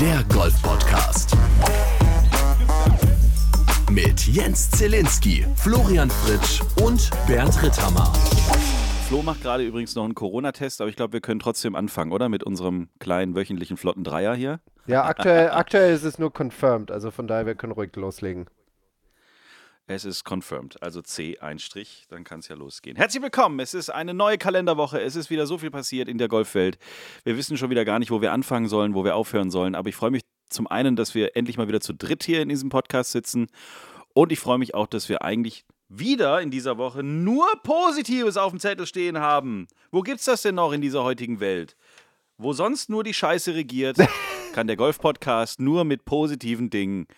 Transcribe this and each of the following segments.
Der Golf Podcast. Mit Jens Zielinski, Florian Fritsch und Bernd Ritthammer. Flo macht gerade übrigens noch einen Corona-Test, aber ich glaube, wir können trotzdem anfangen, oder? Mit unserem kleinen wöchentlichen flotten Dreier hier. Ja, aktuell, aktuell ist es nur confirmed, also von daher, wir können ruhig loslegen. Es ist confirmed, also C ein Strich, dann kann es ja losgehen. Herzlich willkommen, es ist eine neue Kalenderwoche, es ist wieder so viel passiert in der Golfwelt. Wir wissen schon wieder gar nicht, wo wir anfangen sollen, wo wir aufhören sollen, aber ich freue mich zum einen, dass wir endlich mal wieder zu dritt hier in diesem Podcast sitzen und ich freue mich auch, dass wir eigentlich wieder in dieser Woche nur Positives auf dem Zettel stehen haben. Wo gibt's das denn noch in dieser heutigen Welt? Wo sonst nur die Scheiße regiert, kann der Golf-Podcast nur mit positiven Dingen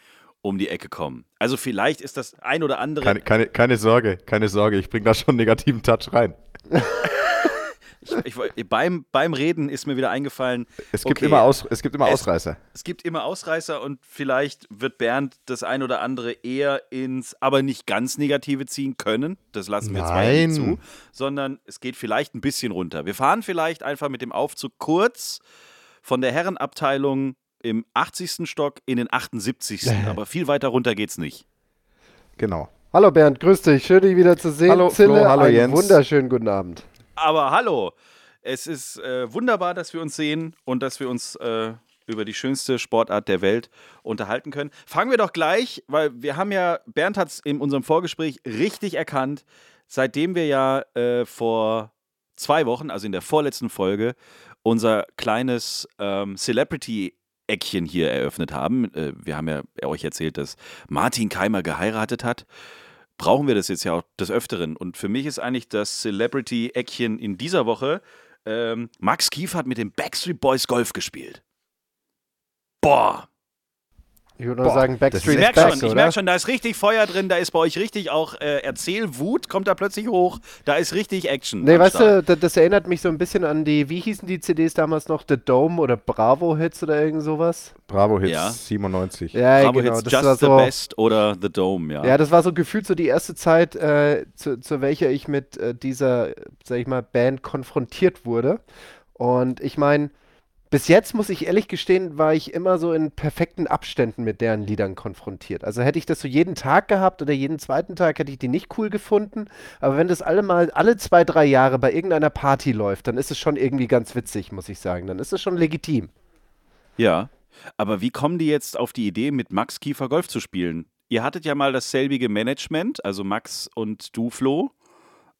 um die Ecke kommen. Also vielleicht ist das ein oder andere. Keine, keine, keine Sorge, keine Sorge, ich bringe da schon einen negativen Touch rein. Ich, ich, beim, beim Reden ist mir wieder eingefallen. Es gibt okay, immer, Aus, es gibt immer es, Ausreißer. Es gibt immer Ausreißer und vielleicht wird Bernd das ein oder andere eher ins, aber nicht ganz Negative ziehen können. Das lassen wir Nein. jetzt mal nicht zu. Sondern es geht vielleicht ein bisschen runter. Wir fahren vielleicht einfach mit dem Aufzug kurz von der Herrenabteilung im 80. Stock in den 78. aber viel weiter runter geht's nicht. Genau. Hallo Bernd, grüß dich. Schön, dich wieder zu sehen. Hallo, Zille, Flo, hallo einen Jens. wunderschönen guten Abend. Aber hallo, es ist äh, wunderbar, dass wir uns sehen und dass wir uns äh, über die schönste Sportart der Welt unterhalten können. Fangen wir doch gleich, weil wir haben ja, Bernd hat es in unserem Vorgespräch richtig erkannt, seitdem wir ja äh, vor zwei Wochen, also in der vorletzten Folge, unser kleines ähm, Celebrity Eckchen hier eröffnet haben. Äh, wir haben ja euch erzählt, dass Martin Keimer geheiratet hat. Brauchen wir das jetzt ja auch des Öfteren. Und für mich ist eigentlich das Celebrity-Eckchen in dieser Woche, ähm, Max Kief hat mit den Backstreet Boys Golf gespielt. Boah, ich würde nur sagen, Backstreet ich merke back, schon, oder? ich merk schon, da ist richtig Feuer drin, da ist bei euch richtig auch äh, Erzählwut, kommt da plötzlich hoch, da ist richtig Action. Nee, weißt Start. du, das, das erinnert mich so ein bisschen an die, wie hießen die CDs damals noch? The Dome oder Bravo Hits oder irgend sowas? Bravo Hits Ja. 97. Ja, Bravo genau. Hits das Just war the so, Best oder The Dome, ja. Ja, das war so gefühlt so die erste Zeit, äh, zu, zu welcher ich mit äh, dieser, sag ich mal, Band konfrontiert wurde. Und ich meine, bis jetzt muss ich ehrlich gestehen, war ich immer so in perfekten Abständen mit deren Liedern konfrontiert. Also hätte ich das so jeden Tag gehabt oder jeden zweiten Tag, hätte ich die nicht cool gefunden. Aber wenn das alle mal, alle zwei, drei Jahre bei irgendeiner Party läuft, dann ist es schon irgendwie ganz witzig, muss ich sagen. Dann ist es schon legitim. Ja, aber wie kommen die jetzt auf die Idee, mit Max Kiefer Golf zu spielen? Ihr hattet ja mal dasselbige Management, also Max und du, Flo.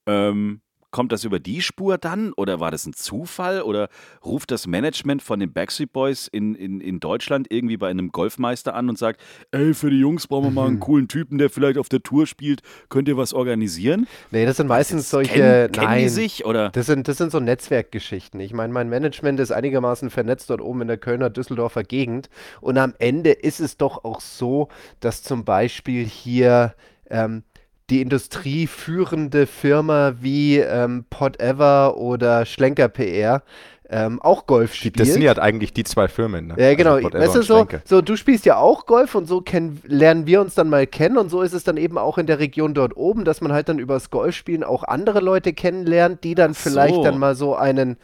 Ähm, kommt das über die Spur dann oder war das ein Zufall oder ruft das Management von den Backstreet Boys in, in, in Deutschland irgendwie bei einem Golfmeister an und sagt, ey, für die Jungs brauchen wir mal einen coolen Typen, der vielleicht auf der Tour spielt, könnt ihr was organisieren? Nee, das sind meistens solche. kennen, kennen nein, die sich oder? Das sind, das sind so Netzwerkgeschichten. Ich meine, mein Management ist einigermaßen vernetzt dort oben in der Kölner Düsseldorfer Gegend. Und am Ende ist es doch auch so, dass zum Beispiel hier ähm, die industrieführende Firma wie ähm, Pot-Ever oder Schlenker PR ähm, auch Golf spielt. das sind ja eigentlich die zwei Firmen. Ne? Ja, genau. Also weißt du, so, so, du spielst ja auch Golf und so kennen, lernen wir uns dann mal kennen und so ist es dann eben auch in der Region dort oben, dass man halt dann übers Golfspielen auch andere Leute kennenlernt, die dann vielleicht so. dann mal so einen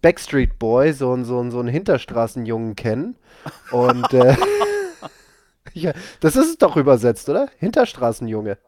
Backstreet Boy, so, einen- so, einen- so einen Hinterstraßenjungen kennen. Und äh, ja, das ist es doch übersetzt, oder? Hinterstraßenjunge.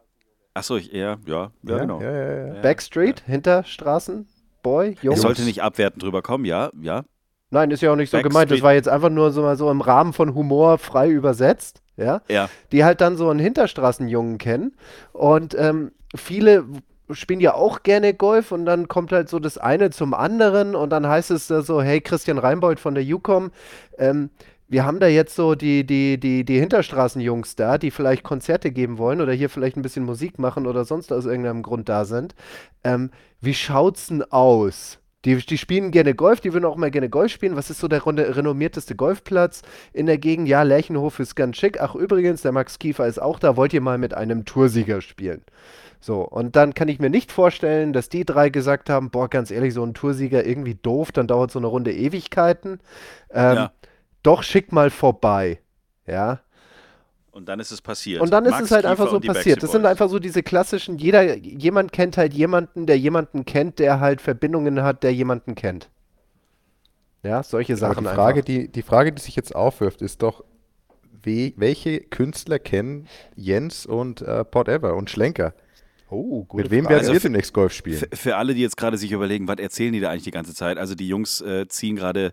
Achso, ich eher, ja, ja, Ja, genau. ja, ja, ja. Ja. Backstreet, Hinterstraßenboy, Junge. Es sollte nicht abwertend drüber kommen, ja, ja. Nein, ist ja auch nicht so gemeint. Das Backstreet- war jetzt einfach nur so mal so im Rahmen von Humor frei übersetzt. Ja. Ja. die halt dann so einen Hinterstraßenjungen kennen. Und ähm, viele spielen ja auch gerne Golf und dann kommt halt so das eine zum anderen und dann heißt es da so, hey, Christian Reinbold von der UCOM, ähm, wir haben da jetzt so die, die, die, die Hinterstraßenjungs da, die vielleicht Konzerte geben wollen oder hier vielleicht ein bisschen Musik machen oder sonst aus irgendeinem Grund da sind. Ähm, wie schaut's denn aus? Die, die spielen gerne Golf, die würden auch mal gerne Golf spielen. Was ist so der renommierteste Golfplatz in der Gegend? Ja, Lerchenhof ist ganz schick. Ach, übrigens, der Max Kiefer ist auch da. Wollt ihr mal mit einem Toursieger spielen? So, und dann kann ich mir nicht vorstellen, dass die drei gesagt haben, boah, ganz ehrlich, so ein Toursieger irgendwie doof, dann dauert so eine Runde Ewigkeiten. Ähm, Ja. Doch, schick mal vorbei. Ja. Und dann ist es passiert. Und dann ist Max es halt Kiefer einfach so passiert. Das sind einfach so diese klassischen, jeder, jemand kennt halt jemanden, der jemanden kennt, der halt Verbindungen hat, der jemanden kennt. Ja, solche Aber Sachen die Frage, einfach. die, die Frage, die sich jetzt aufwirft, ist doch, we, welche Künstler kennen Jens und äh, Port Ever und Schlenker? Oh, Mit wem werden Also wir für- demnächst Golf spielen? Für, für alle, die jetzt gerade sich überlegen, was erzählen die da eigentlich die ganze Zeit? Also die Jungs äh, ziehen gerade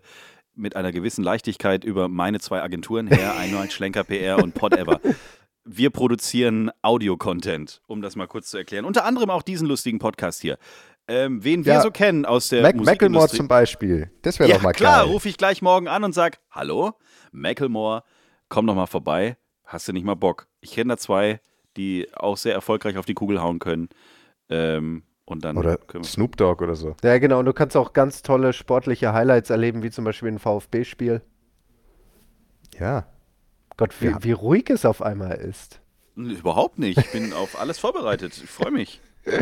mit einer gewissen Leichtigkeit über meine zwei Agenturen her, einmal Schlenker PR und Podever. Wir produzieren Audio-Content, um das mal kurz zu erklären. Unter anderem auch diesen lustigen Podcast hier. Ähm, wen wir Ja, so kennen aus der Mac Macklemore zum Beispiel. Das wäre Ja, doch mal klar, geil. rufe ich gleich morgen an und sag, hallo, Macklemore, komm doch mal vorbei. Hast du nicht mal Bock? Ich kenne da zwei, die auch sehr erfolgreich auf die Kugel hauen können. Ähm, und dann Oder Snoop Dogg oder so. Ja, genau. Und du kannst auch ganz tolle sportliche Highlights erleben, wie zum Beispiel ein VfB-Spiel. Ja. Gott, wie, wie ruhig es auf einmal ist. Überhaupt nicht. Ich bin auf alles vorbereitet. Ich freue mich.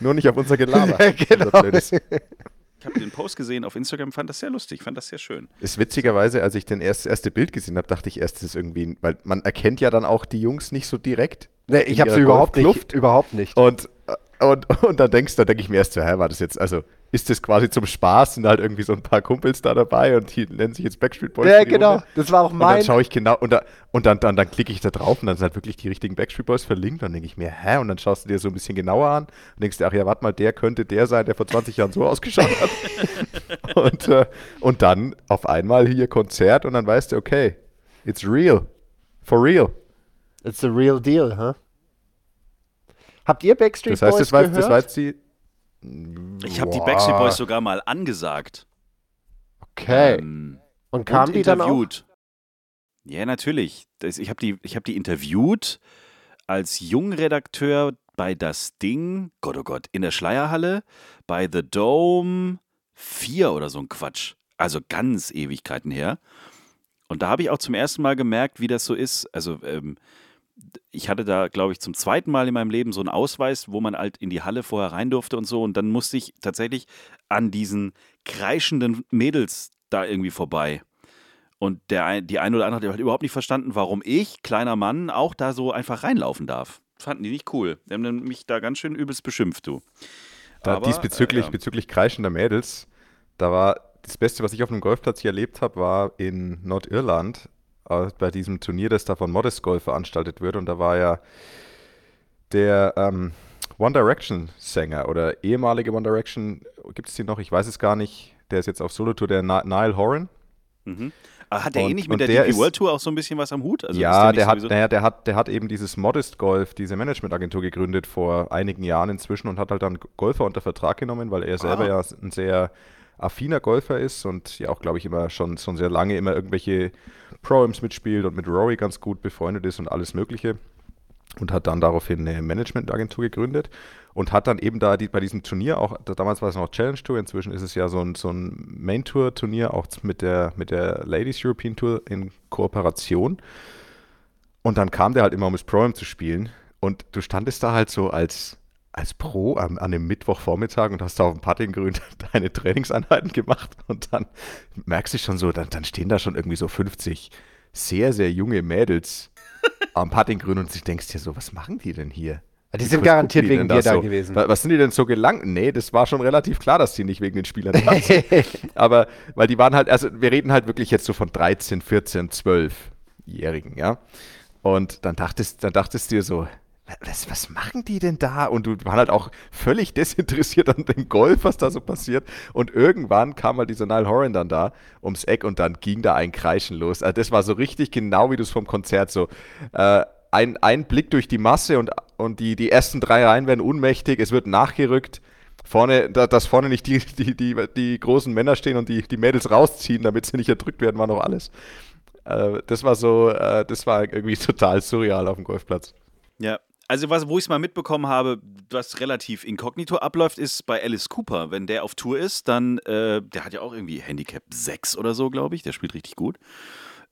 Nur nicht auf unser Gelaber. Genau. Unser blödes. Ich habe den Post gesehen auf Instagram, fand das sehr lustig, fand das sehr schön. Ist witzigerweise, als ich den erst, erste Bild gesehen habe, dachte ich erst, das ist irgendwie, ein- weil man erkennt ja dann auch die Jungs nicht so direkt. Nee, ich habe sie überhaupt nicht. Überhaupt nicht. Und, und, und dann denkst du, da denke ich mir erst so, hä, war das jetzt, also ist das quasi zum Spaß, sind halt irgendwie so ein paar Kumpels da dabei und die nennen sich jetzt Backstreet Boys. Ja, genau. Runde. Das war auch Und dann mein. schaue ich genau, und, da, und dann, dann, dann klicke ich da drauf und dann sind halt wirklich die richtigen Backstreet Boys verlinkt. Dann denke ich mir, hä? Und dann schaust du dir so ein bisschen genauer an und denkst dir, ach ja, warte mal, der könnte der sein, der vor 20 Jahren so ausgeschaut hat. und, äh, und dann auf einmal hier Konzert und dann weißt du, okay, it's real. For real. It's a real deal, huh? Habt ihr Backstreet Das heißt, Boys das war, gehört? das war jetzt die. Ich habe die. Backstreet Boys sogar mal angesagt. okay. Ähm, und kamen und die dann auch? interviewt. Ja, natürlich. Das, ich habe die, ich hab die interviewt als Jungredakteur bei Das Ding, Gott oh Gott, in der Schleierhalle, bei The Dome 4 oder so ein Quatsch. Also ganz Ewigkeiten her. Und da habe ich auch zum ersten Mal gemerkt, wie das so ist. Also ähm, ich hatte da, glaube ich, zum zweiten Mal in meinem Leben so einen Ausweis, wo man halt in die Halle vorher rein durfte und so. Und dann musste ich tatsächlich an diesen kreischenden Mädels da irgendwie vorbei. Und der, die eine oder andere hat halt überhaupt nicht verstanden, warum ich, kleiner Mann, auch da so einfach reinlaufen darf. Fanden die nicht cool. Die haben mich da ganz schön übelst beschimpft, du. Da, Aber, diesbezüglich äh, ja. bezüglich kreischender Mädels, da war das Beste, was ich auf einem Golfplatz hier erlebt habe, war in Nordirland bei diesem Turnier, das da von Modest Golf veranstaltet wird. Und da war ja der ähm, One Direction Sänger oder ehemalige One Direction, gibt es den noch? Ich weiß es gar nicht. Der ist jetzt auf Solo-Tour, der Ni- Niall Horan. Mhm. Aber hat der eh Und- nicht mit der, der DP World Tour auch so ein bisschen was am Hut? Also ja, der hat, naja, der, hat, der hat eben dieses Modest Golf, diese Managementagentur gegründet vor einigen Jahren inzwischen und hat halt dann Golfer unter Vertrag genommen, weil er selber Ah. ja ein sehr affiner Golfer ist und ja auch, glaube ich, immer schon, schon sehr lange immer irgendwelche Pro-Ams mitspielt und mit Rory ganz gut befreundet ist und alles Mögliche. Und hat dann daraufhin eine Managementagentur gegründet und hat dann eben da die, bei diesem Turnier auch, da- damals war es noch Challenge Tour, inzwischen ist es ja so ein, so ein Main Tour Turnier, auch mit der, mit der Ladies European Tour in Kooperation. Und dann kam der halt immer, um das Pro-Am zu spielen. Und du standest da halt so als, als Pro am, an einem Mittwochvormittag und hast da auf dem Puttinggrün deine Trainingseinheiten gemacht. Und dann merkst du schon so, dann, dann stehen da schon irgendwie so 50 sehr, sehr junge Mädels am Puttinggrün und du denkst dir so, was machen die denn hier? Die sind garantiert die wegen dir da so? gewesen. Wa- Was sind die denn so gelangt? Nee, das war schon relativ klar, dass die nicht wegen den Spielern da sind. Aber, weil die waren halt, also wir reden halt wirklich jetzt so von 13, 14, 12-Jährigen, ja. Und dann dachtest, dann dachtest du dir so, was, was machen die denn da? Und du waren halt auch völlig desinteressiert an dem Golf, was da so passiert. Und irgendwann kam halt dieser Niall Horan dann da ums Eck und dann ging da ein Kreischen los. Also das war so richtig genau, wie du es vom Konzert so. Äh, ein, ein Blick durch die Masse und, und die, die ersten drei Reihen werden unmächtig, es wird nachgerückt. Vorne, da, dass vorne nicht die, die, die, die großen Männer stehen und die, die Mädels rausziehen, damit sie nicht erdrückt werden, war noch alles. Äh, das war so, äh, das war irgendwie total surreal auf dem Golfplatz. Ja, also was, wo ich es mal mitbekommen habe, was relativ inkognito abläuft, ist bei Alice Cooper. Wenn der auf Tour ist, dann, äh, der hat ja auch irgendwie Handicap 6 oder so, glaube ich. Der spielt richtig gut.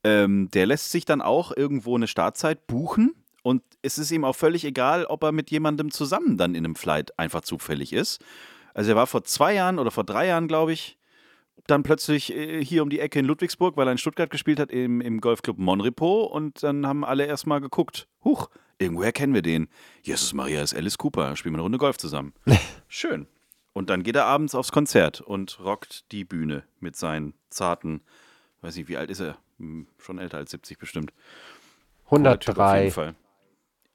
Ähm, der lässt sich dann auch irgendwo eine Startzeit buchen und es ist ihm auch völlig egal, ob er mit jemandem zusammen dann in einem Flight einfach zufällig ist. Also er war vor zwei Jahren oder vor drei Jahren, glaube ich, dann plötzlich äh, hier um die Ecke in Ludwigsburg, weil er in Stuttgart gespielt hat, im, im Golfclub Monrepo und dann haben alle erstmal geguckt. Huch, irgendwoher kennen wir den. Jesus Maria ist Alice Cooper, spielen wir eine Runde Golf zusammen. Schön. Und dann geht er abends aufs Konzert und rockt die Bühne mit seinen zarten, weiß nicht, wie alt ist er? Hm, Schon älter als 70 bestimmt. Cooler Typ Auf 103. jeden Fall.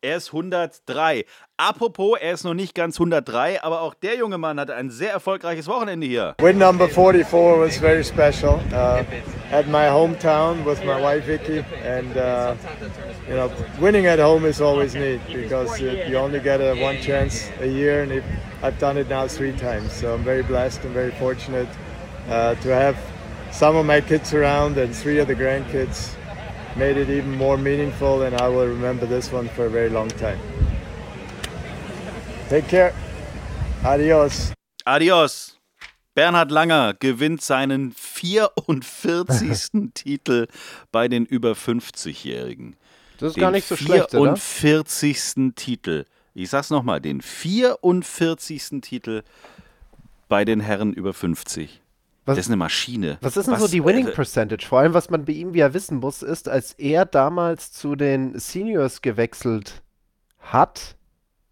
Er ist 103. Apropos, er ist noch nicht ganz 103, aber auch der junge Mann hatte ein sehr erfolgreiches Wochenende hier. Win number 44 was very special. Uh, at my hometown with my wife Vicky, and uh, you know, winning at home is always neat because you, only get a one chance a year, and I've done it now three times. So I'm very blessed and very fortunate uh, to have some of my kids around and three of the grandkids. Made it even more meaningful, and I will remember this one for a very long time. Take care. Adios. Adios. Bernhard Langer gewinnt seinen 44. Titel bei den über 50-Jährigen. Das ist Den gar nicht so schlecht, oder? 44. Titel. Ich sag's nochmal, den 44. Titel bei den Herren über 50. Was- das ist eine Maschine. Was ist denn so die Winning äh, Percentage? Vor allem, was man bei ihm ja wissen muss, ist, als er damals zu den Seniors gewechselt hat,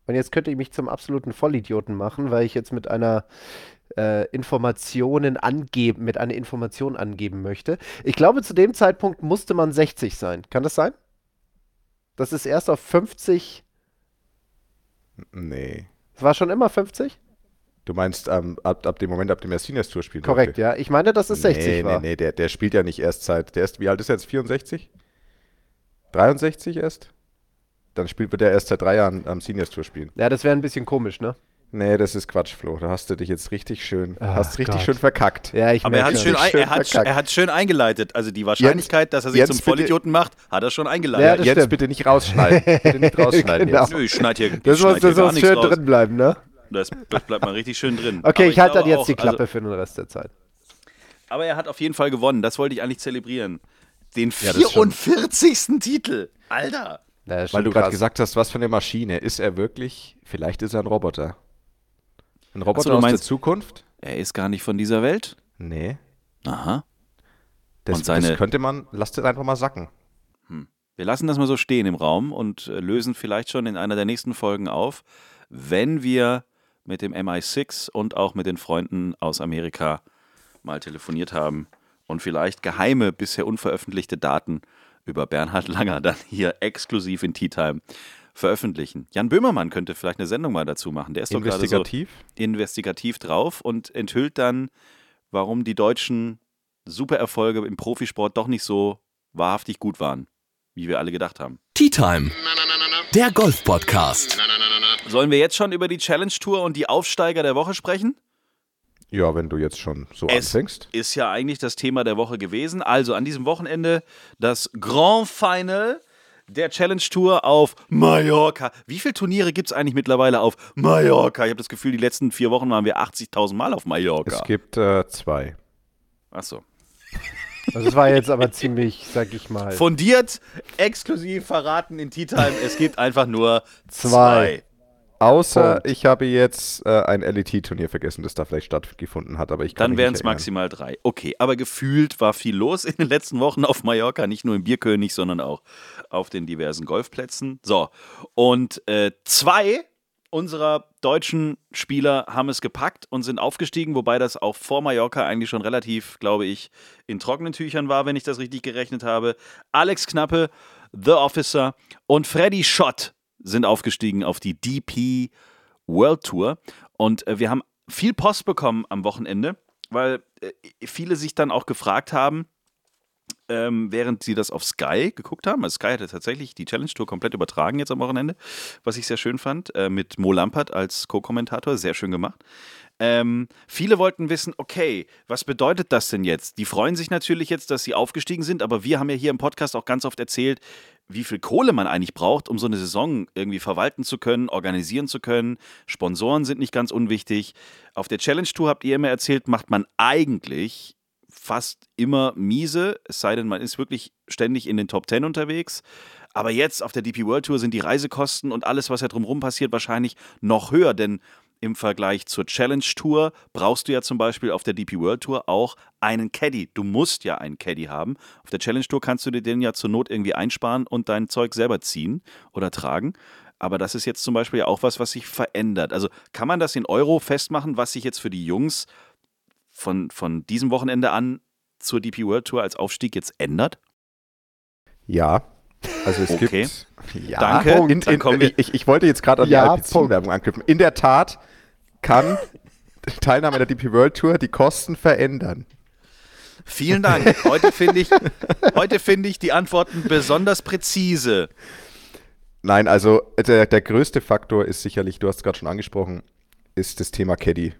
und jetzt könnte ich mich zum absoluten Vollidioten machen, weil ich jetzt mit einer äh, Informationen angeben, mit einer Information angeben möchte. Ich glaube, zu dem Zeitpunkt musste man 60 sein. Kann das sein? Das ist erst auf 50. Nee. Es war schon immer 50? Du meinst ähm, ab, ab dem Moment, ab dem er Seniors Tour spielt? Korrekt, ja. Ich meine, dass es 60 nee, war. Nee, nee, der, der spielt ja nicht erst seit. Der ist, wie alt ist er jetzt? 64? 63 erst? Dann spielt wird er erst seit drei Jahren am Seniors Tour spielen. Ja, das wäre ein bisschen komisch, ne? Nee, das ist Quatsch, Flo. Da hast du dich jetzt richtig schön, Ach hast richtig Gott. schön verkackt. Ja, ich Aber er hat, schön, schon. ein, schön er, hat, verkackt. er hat schön eingeleitet. Also die Wahrscheinlichkeit, dass er sich Jens, zum bitte- Vollidioten macht, hat er schon Ja, eingeleitet. das jetzt stimmt. bitte nicht rausschneiden. bitte nicht rausschneiden Genau. jetzt. Nö, ich schneide hier, ich Das muss, schneid hier das gar muss schön raus. drin bleiben, ne? Das, das bleibt mal richtig schön drin. Okay, Aber ich halte dann jetzt auch, die Klappe Also, für den Rest der Zeit. aber er hat auf jeden Fall gewonnen. Das wollte ich eigentlich zelebrieren. Den Ja, das ist schon- 44. Titel. Alter. Ja, Weil du gerade gesagt hast, was für eine Maschine. Ist er wirklich? Vielleicht ist er ein Roboter. Ein Roboter du aus meinst- der Zukunft? Er ist gar nicht von dieser Welt. Nee. Aha. Das, Und seine- das könnte man, lasst es einfach mal sacken. Wir lassen das mal so stehen im Raum und äh, lösen vielleicht schon in einer der nächsten Folgen auf, wenn wir mit dem MI6 und auch mit den Freunden aus Amerika mal telefoniert haben und vielleicht geheime, bisher unveröffentlichte Daten über Bernhard Langer dann hier exklusiv in Tea Time veröffentlichen. Jan Böhmermann könnte vielleicht eine Sendung mal dazu machen. Der ist doch gerade so Investigativ? investigativ drauf und enthüllt dann, warum die deutschen Supererfolge im Profisport doch nicht so wahrhaftig gut waren, wie wir alle gedacht haben. Tea Time, der Golf-Podcast. Sollen wir jetzt schon über die Challenge Tour und die Aufsteiger der Woche sprechen? Ja, wenn du jetzt schon so Es anfängst. ist ja eigentlich das Thema der Woche gewesen. Also an diesem Wochenende das Grand Final der Challenge Tour auf Mallorca. Wie viele Turniere gibt es eigentlich mittlerweile auf Mallorca? Ich habe das Gefühl, die letzten vier Wochen waren wir 80.000 Mal auf Mallorca. Es gibt äh, zwei. Achso. Also das war jetzt aber ziemlich, sag ich mal. Fundiert, exklusiv verraten in Tea Time. Es gibt einfach nur zwei. Zwei. Außer Punkt. ich habe jetzt äh, ein LET-Turnier vergessen, das da vielleicht stattgefunden hat, aber ich kann Dann wären es maximal drei. Okay, aber gefühlt war viel los in den letzten Wochen auf Mallorca, nicht nur im Bierkönig, sondern auch auf den diversen Golfplätzen. So, und äh, zwei unserer deutschen Spieler haben es gepackt und sind aufgestiegen, wobei das auch vor Mallorca eigentlich schon relativ, glaube ich, in trockenen Tüchern war, wenn ich das richtig gerechnet habe. Alex Knappe, The Officer und Freddy Schott sind aufgestiegen auf die DP World Tour. Und äh, wir haben viel Post bekommen am Wochenende, weil äh, viele sich dann auch gefragt haben, ähm, während sie das auf Sky geguckt haben. Also Sky hatte tatsächlich die Challenge Tour komplett übertragen jetzt am Wochenende, was ich sehr schön fand, äh, mit Mo Lampert als Co-Kommentator, sehr schön gemacht. Ähm, viele wollten wissen, okay, was bedeutet das denn jetzt? Die freuen sich natürlich jetzt, dass sie aufgestiegen sind, aber wir haben ja hier im Podcast auch ganz oft erzählt, wie viel Kohle man eigentlich braucht, um so eine Saison irgendwie verwalten zu können, organisieren zu können. Sponsoren sind nicht ganz unwichtig. Auf der Challenge Tour habt ihr immer erzählt, macht man eigentlich fast immer miese, es sei denn, man ist wirklich ständig in den Top 10 unterwegs. Aber jetzt auf der DP World Tour sind die Reisekosten und alles, was ja drumherum passiert, wahrscheinlich noch höher, denn im Vergleich zur Challenge Tour brauchst du ja zum Beispiel auf der DP World Tour auch einen Caddy. Du musst ja einen Caddy haben. Auf der Challenge Tour kannst du dir den ja zur Not irgendwie einsparen und dein Zeug selber ziehen oder tragen. aber das ist jetzt zum Beispiel ja auch was, was sich verändert. Also kann man das in Euro festmachen, was sich jetzt für die Jungs von, von diesem Wochenende an zur DP World Tour als Aufstieg jetzt ändert? Ja. Also es Okay. gibt. Ja, Danke. In, in, Dann kommen wir- ich, ich wollte jetzt gerade an die Ja, Alpecin-Werbung anknüpfen. In der Tat kann Teilnahme an der DP World Tour die Kosten verändern. Vielen Dank. Heute finde ich, heute finde ich die Antworten besonders präzise. Nein, also der, der größte Faktor ist sicherlich, du hast es gerade schon angesprochen, ist das Thema Caddy,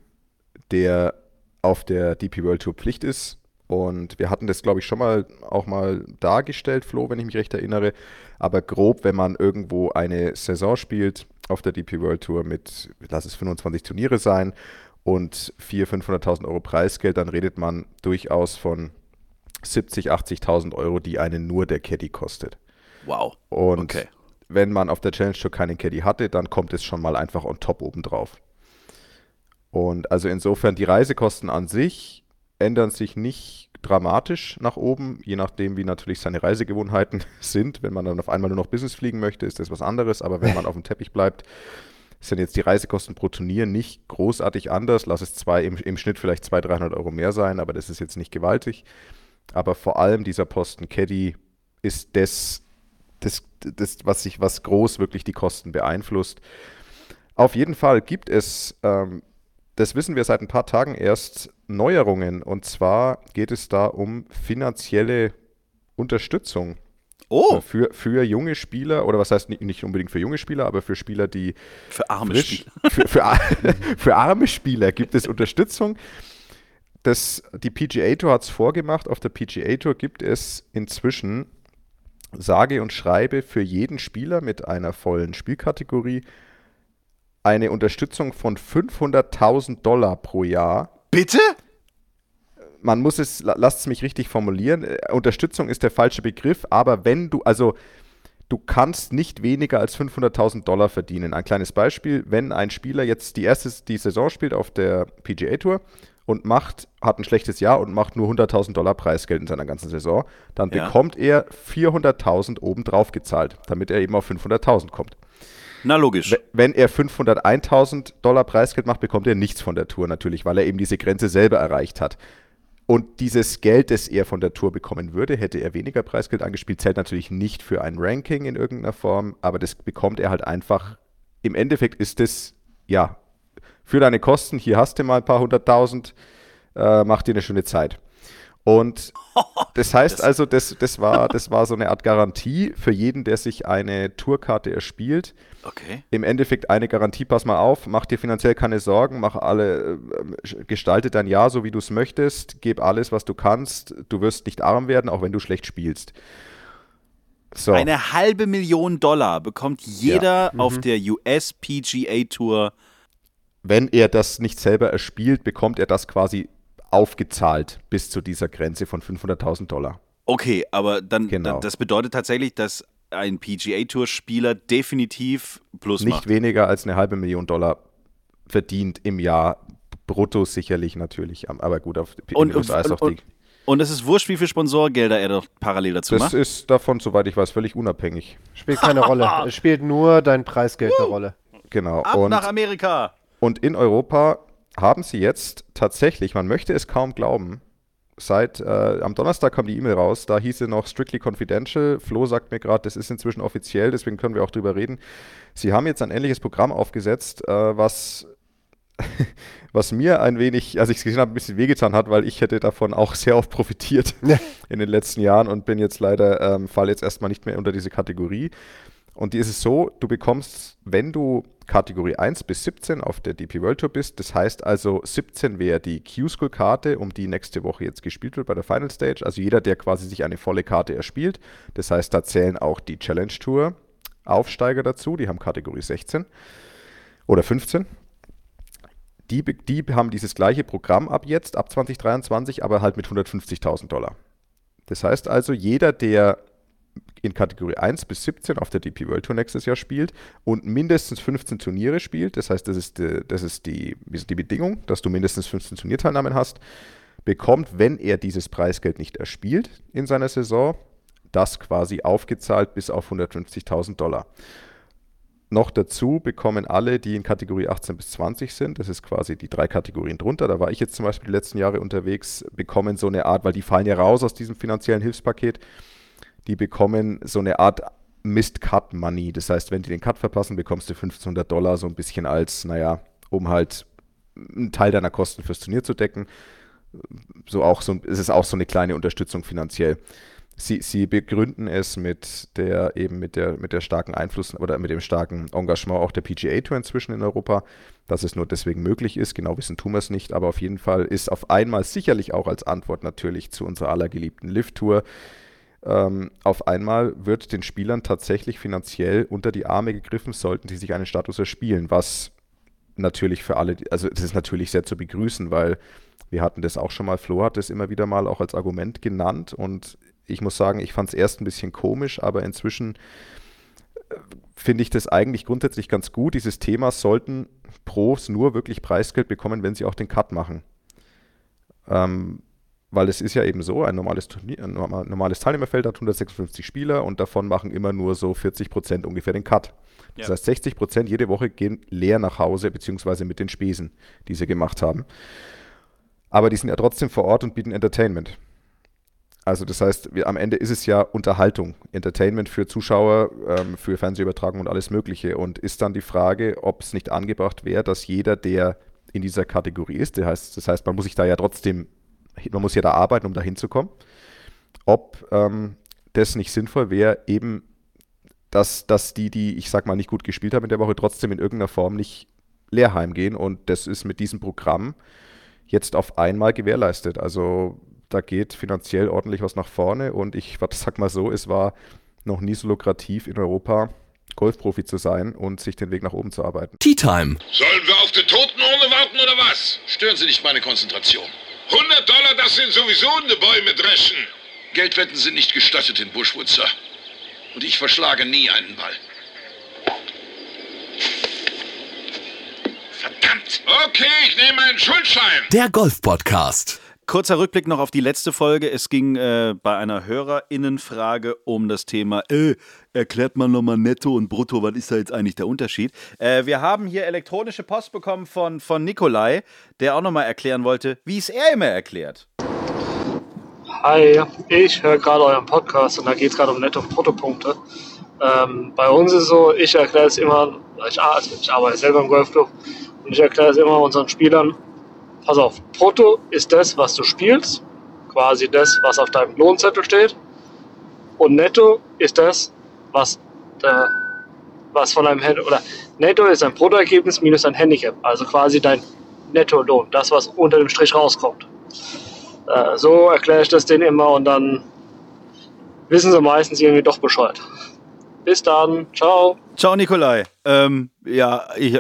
der auf der DP World Tour Pflicht ist. Und wir hatten das, glaube ich, schon mal auch mal dargestellt, Flo, wenn ich mich recht erinnere. Aber grob, wenn man irgendwo eine Saison spielt auf der DP World Tour mit, lass es 25 Turniere sein und 400.000, 500.000 Euro Preisgeld, dann redet man durchaus von 70.000, 80.000 Euro, die einen nur der Caddy kostet. Wow. Und Okay. wenn man auf der Challenge Tour keinen Caddy hatte, dann kommt es schon mal einfach on top obendrauf. Und also insofern, die Reisekosten an sich ändern sich nicht dramatisch nach oben, je nachdem, wie natürlich seine Reisegewohnheiten sind. Wenn man dann auf einmal nur noch Business fliegen möchte, ist das was anderes. Aber wenn man auf dem Teppich bleibt, sind jetzt die Reisekosten pro Turnier nicht großartig anders. Lass es zwei, im, im Schnitt vielleicht 200, 300 Euro mehr sein, aber das ist jetzt nicht gewaltig. Aber vor allem dieser Posten Caddy ist das, das, das was sich, was groß wirklich die Kosten beeinflusst. Auf jeden Fall gibt es, ähm, das wissen wir seit ein paar Tagen erst, Neuerungen. Und zwar geht es da um finanzielle Unterstützung Oh, für, für junge Spieler, oder was heißt nicht, unbedingt für junge Spieler, aber für Spieler, die für arme frisch, Spieler. für, für, für arme Spieler gibt es Unterstützung. Das, die PGA Tour hat es vorgemacht. Auf der PGA Tour gibt es inzwischen sage und schreibe für jeden Spieler mit einer vollen Spielkategorie eine Unterstützung von 500.000 Dollar pro Jahr Bitte? man muss es, la- lasst es mich richtig formulieren, äh, Unterstützung ist der falsche Begriff, aber wenn du, also du kannst nicht weniger als 500.000 Dollar verdienen. Ein kleines Beispiel, wenn ein Spieler jetzt die erste die Saison spielt auf der PGA Tour und macht, hat ein schlechtes Jahr und macht nur 100.000 Dollar Preisgeld in seiner ganzen Saison, dann Ja. bekommt er 400.000 obendrauf gezahlt, damit er eben auf 500.000 kommt. Na logisch. Wenn er 501.000 Dollar Preisgeld macht, bekommt er nichts von der Tour natürlich, weil er eben diese Grenze selber erreicht hat. Und dieses Geld, das er von der Tour bekommen würde, hätte er weniger Preisgeld angespielt, zählt natürlich nicht für ein Ranking in irgendeiner Form, aber das bekommt er halt einfach. Im Endeffekt ist es, ja, für deine Kosten, hier hast du mal ein paar hunderttausend, äh, mach dir eine schöne Zeit. Und das heißt Das- also, das, das, war, das war so eine Art Garantie für jeden, der sich eine Tourkarte erspielt Okay. im Endeffekt eine Garantie, pass mal auf, mach dir finanziell keine Sorgen, mach alle, äh, gestalte dein Jahr so, wie du es möchtest, gib alles, was du kannst, du wirst nicht arm werden, auch wenn du schlecht spielst. So, Eine halbe Million Dollar bekommt jeder auf der US PGA Tour. wenn er das nicht selber erspielt, bekommt er das quasi aufgezahlt bis zu dieser Grenze von 500.000 Dollar. Okay, aber dann Genau. da- das bedeutet tatsächlich, dass ein PGA Tour Spieler definitiv Plus Nicht macht. weniger als eine halbe Million Dollar verdient im Jahr, brutto sicherlich natürlich, aber gut, auf Und, den USA ist und, auch die, und, und es ist wurscht, wie viel Sponsorgelder er doch parallel dazu das macht. ist davon, soweit ich weiß, völlig unabhängig. Spielt keine Rolle. Es spielt nur dein Preisgeld eine Rolle. Genau. Ab und nach Amerika. Und in Europa haben sie jetzt tatsächlich, man möchte es kaum glauben, seit äh, am Donnerstag kam die E-Mail raus, da hieß sie noch strictly confidential. Flo sagt mir gerade, das ist inzwischen offiziell, deswegen können wir auch drüber reden. Sie haben jetzt ein ähnliches Programm aufgesetzt, äh, was, was mir ein wenig, als ich es gesehen habe, ein bisschen wehgetan hat, weil ich hätte davon auch sehr oft profitiert in den letzten Jahren und bin jetzt leider, ähm, fall jetzt erstmal nicht mehr unter diese Kategorie. Und die ist es so, du bekommst, wenn du Kategorie 1 bis 17 auf der DP World Tour bist, das heißt also 17 wäre die Q-School-Karte, um die nächste Woche jetzt gespielt wird bei der Final Stage. Also jeder, der quasi sich eine volle Karte erspielt. Das heißt, da zählen auch die Challenge Tour Aufsteiger dazu, die haben Kategorie 16 oder 15. Die, die haben dieses gleiche Programm ab jetzt, ab 2023, aber halt mit 150.000 Dollar. Das heißt also, jeder, der in Kategorie 1 bis 17 auf der DP World Tour nächstes Jahr spielt und mindestens 15 Turniere spielt, das heißt, das ist die, das ist die, ist die Bedingung, dass du mindestens 15 Turnierteilnahmen hast, bekommt, wenn er dieses Preisgeld nicht erspielt in seiner Saison, das quasi aufgezahlt bis auf 150.000 Dollar. noch dazu bekommen alle, die in Kategorie 18 bis 20 sind, das ist quasi die drei Kategorien drunter, da war ich jetzt zum Beispiel die letzten Jahre unterwegs, bekommen so eine Art, weil die fallen ja raus aus diesem finanziellen Hilfspaket, die bekommen so eine Art Missed Cut Money. Das heißt, wenn die den Cut verpassen, bekommst du 1500 Dollar so ein bisschen als, naja, um halt einen Teil deiner Kosten fürs Turnier zu decken. So auch so, es ist auch so eine kleine Unterstützung finanziell. Sie, sie begründen es mit der eben mit der mit der starken Einfluss oder mit dem starken Engagement auch der PGA Tour inzwischen in Europa, dass es nur deswegen möglich ist. Genau wissen tun wir es nicht, aber auf jeden Fall ist auf einmal sicherlich auch als Antwort natürlich zu unserer allergeliebten Lift Tour ähm, auf einmal wird den Spielern tatsächlich finanziell unter die Arme gegriffen, sollten sie sich einen Status erspielen, was natürlich für alle, also das ist natürlich sehr zu begrüßen, weil wir hatten das auch schon mal, Flo hat das immer wieder mal auch als Argument genannt und ich muss sagen, ich fand es erst ein bisschen komisch, aber inzwischen äh, finde ich das eigentlich grundsätzlich ganz gut. Dieses Thema sollten Pros nur wirklich Preisgeld bekommen, wenn sie auch den Cut machen. Ähm, weil es ist ja eben so, ein normales, Turnier, ein normales Teilnehmerfeld hat 156 Spieler und davon machen immer nur so 40 Prozent ungefähr den Cut. Das ja. heißt, 60 Prozent jede Woche gehen leer nach Hause, beziehungsweise mit den Spesen, die sie gemacht haben. Aber die sind ja trotzdem vor Ort und bieten Entertainment. Also das heißt, wir, am Ende ist es ja Unterhaltung, Entertainment für Zuschauer, ähm, für Fernsehübertragung und alles Mögliche. Und ist dann die Frage, ob es nicht angebracht wäre, dass jeder, der in dieser Kategorie ist, das heißt, das heißt, man muss sich da ja trotzdem, man muss ja da arbeiten, um da hinzukommen, ob ähm, das nicht sinnvoll wäre, eben, dass, dass die, die, ich sag mal, nicht gut gespielt haben in der Woche, trotzdem in irgendeiner Form nicht leer heimgehen. Und das ist mit diesem Programm jetzt auf einmal gewährleistet. Also da geht finanziell ordentlich was nach vorne und ich sag mal so, es war noch nie so lukrativ in Europa Golfprofi zu sein und sich den Weg nach oben zu arbeiten. Tea Time. Sollen wir auf die Totenurne warten oder was? Stören Sie nicht meine Konzentration. 100 Dollar, das sind sowieso eine Bäume dreschen. Geldwetten sind nicht gestattet in Bushwood, Sir. Und ich verschlage nie einen Ball. Verdammt! Okay, ich nehme einen Schuldschein. Der Golf-Podcast. Kurzer Rückblick noch auf die letzte Folge. Es ging äh, bei einer HörerInnenfrage um das Thema, äh, erklärt man nochmal netto und brutto, was ist da jetzt eigentlich der Unterschied? Äh, wir haben hier elektronische Post bekommen von, von Nikolai, der auch nochmal erklären wollte, wie es er immer erklärt. Hi, ich höre gerade euren Podcast und da geht es gerade um Netto- und Bruttopunkte. Ähm, bei uns ist es so, ich erkläre es immer, ich, also ich arbeite selber im Golfclub und ich erkläre es immer unseren Spielern, pass auf, brutto ist das, was du spielst, quasi das, was auf deinem Lohnzettel steht. Und netto ist das, was, der, was von deinem Handicap, oder netto ist ein Bruttoergebnis minus ein Handicap, also quasi dein Nettolohn, das, was unter dem Strich rauskommt. Äh, so erkläre ich das denen immer und dann wissen sie meistens irgendwie doch Bescheid. Bis dann, ciao. Ciao, Nikolai. Ähm, ja, ich,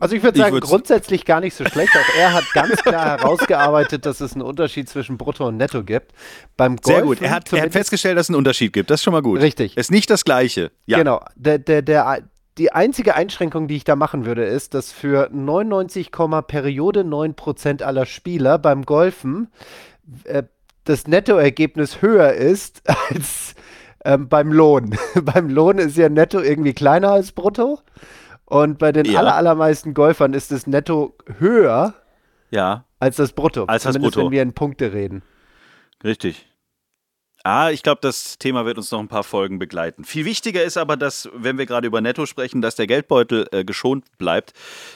also ich würde sagen, grundsätzlich gar nicht so schlecht. Auch er hat ganz klar herausgearbeitet, dass es einen Unterschied zwischen Brutto und Netto gibt. Beim Golfen Sehr gut. Er hat, er hat festgestellt, dass es einen Unterschied gibt. Das ist schon mal gut. Richtig. Ist nicht das Gleiche. Ja. Genau. Der, der, der, die einzige Einschränkung, die ich da machen würde, ist, dass für 99, Periode 9% aller Spieler beim Golfen äh, das Nettoergebnis höher ist als ähm, beim Lohn. beim Lohn ist ja Netto irgendwie kleiner als Brutto. Und bei den ja. aller, allermeisten Golfern ist das Netto höher ja. als das Brutto. Als das Brutto. wenn wir in Punkte reden. Richtig. Ah, ich glaube, das Thema wird uns noch ein paar Folgen begleiten. Viel wichtiger ist aber, dass, wenn wir gerade über Netto sprechen, dass der Geldbeutel äh, geschont bleibt.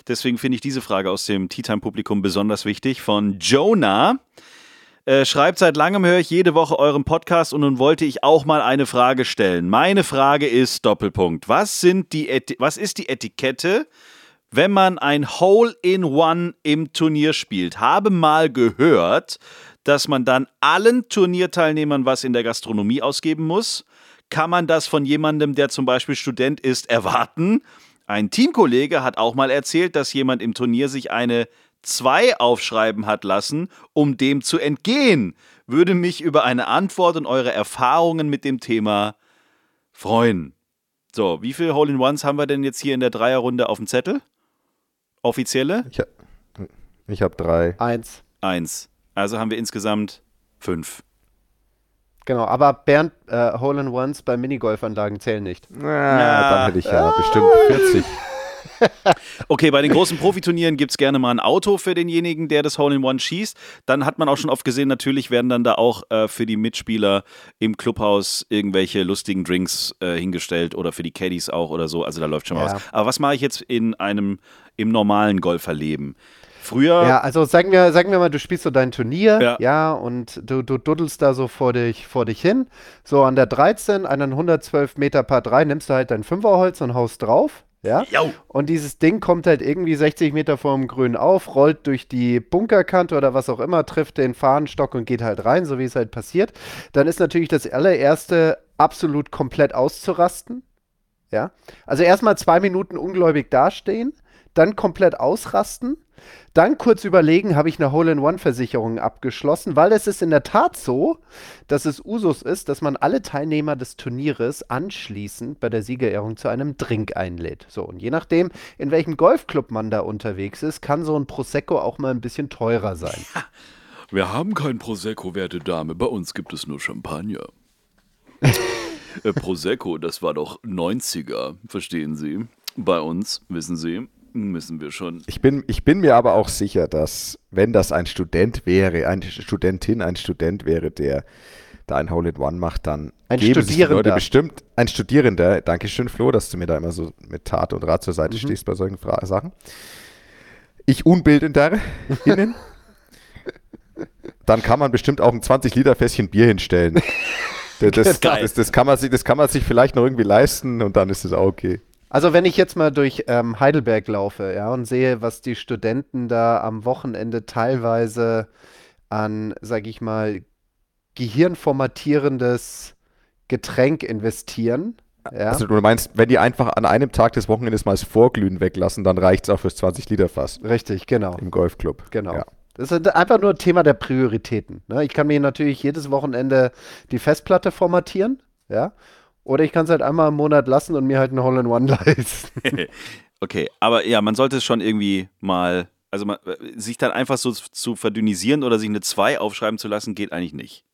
Deswegen finde ich diese Frage aus dem Tea Time Publikum besonders wichtig von Jonah. Äh, schreibt, seit langem höre ich jede Woche euren Podcast und nun wollte ich auch mal eine Frage stellen. Meine Frage ist Doppelpunkt. Was, sind die was ist die Etikette, wenn man ein Hole-in-One im Turnier spielt? Habe mal gehört, dass man dann allen Turnierteilnehmern was in der Gastronomie ausgeben muss. Kann man das von jemandem, der zum Beispiel Student ist, erwarten? Ein Teamkollege hat auch mal erzählt, dass jemand im Turnier sich eine 2 aufschreiben hat lassen, um dem zu entgehen. Würde mich über eine Antwort und eure Erfahrungen mit dem Thema freuen. So, wie viele Hole-in-Ones haben wir denn jetzt hier in der Dreierrunde auf dem Zettel? Offizielle? Ich, ich habe drei. Eins. Eins. Also haben wir insgesamt fünf. Genau, aber Bernd, äh, Hole-in-Ones bei Minigolfanlagen zählen nicht. Na, dann hätte ich ja bestimmt 40. Okay, bei den großen Profiturnieren gibt es gerne mal ein Auto für denjenigen, der das Hole-in-One schießt. Dann hat man auch schon oft gesehen, natürlich werden dann da auch äh, für die Mitspieler im Clubhaus irgendwelche lustigen Drinks äh, hingestellt oder für die Caddies auch oder so. Also da läuft schon mal Ja. was. Aber was mache ich jetzt in einem, im normalen Golferleben? Früher, Ja, also sagen wir, sagen wir mal, du spielst so dein Turnier, Ja. ja, und du, du duddelst da so vor dich, vor dich hin. So an der 13, an den 112 Meter Paar 3 nimmst du halt dein Fünferholz und haust drauf, ja. Jau. Und dieses Ding kommt halt irgendwie 60 Meter vorm Grün auf, rollt durch die Bunkerkante oder was auch immer, trifft den Fahnenstock und geht halt rein, so wie es halt passiert. Dann ist natürlich das allererste absolut komplett auszurasten. Ja. Also erstmal zwei Minuten ungläubig dastehen, dann komplett ausrasten, dann kurz überlegen, habe ich eine Hole-in-One-Versicherung abgeschlossen, weil es ist in der Tat so, dass es Usus ist, dass man alle Teilnehmer des Turnieres anschließend bei der Siegerehrung zu einem Drink einlädt. So, und je nachdem, in welchem Golfclub man da unterwegs ist, kann so ein Prosecco auch mal ein bisschen teurer sein. Wir haben kein Prosecco, werte Dame. Bei uns gibt es nur Champagner. äh, Prosecco, das war doch 90er, verstehen Sie? Bei uns, wissen Sie, müssen wir schon. Ich bin, ich bin mir aber auch sicher, dass, wenn das ein Student wäre, eine Studentin, ein Student wäre, der da ein Hole-in-One macht, dann Ein geben Studierender. Leute bestimmt, ein Studierender, Dankeschön Flo, dass du mir da immer so mit Tat und Rat zur Seite Mhm. stehst bei solchen Fra Sachen. Ich unbildender innen. dann kann man bestimmt auch ein 20-Liter-Fässchen Bier hinstellen. Das, das, das, das, kann man sich, das kann man sich vielleicht noch irgendwie leisten und dann ist es auch okay. Also wenn ich jetzt mal durch ähm, Heidelberg laufe, ja, und sehe, was die Studenten da am Wochenende teilweise an, sag ich mal, gehirnformatierendes Getränk investieren, ja, Also du meinst, wenn die einfach an einem Tag des Wochenendes mal das Vorglühen weglassen, dann reicht es auch fürs 20-Liter-Fass richtig, genau, im Golfclub. genau. Ja. Das ist einfach nur Thema der Prioritäten. Ne? Ich kann mir natürlich jedes Wochenende die Festplatte formatieren, ja, oder ich kann es halt einmal im Monat lassen und mir halt ein Hole-in-One leisten. Okay, aber ja, man sollte es schon irgendwie mal, also man, sich dann einfach so zu verdünnisieren oder sich eine 2 aufschreiben zu lassen, geht eigentlich nicht.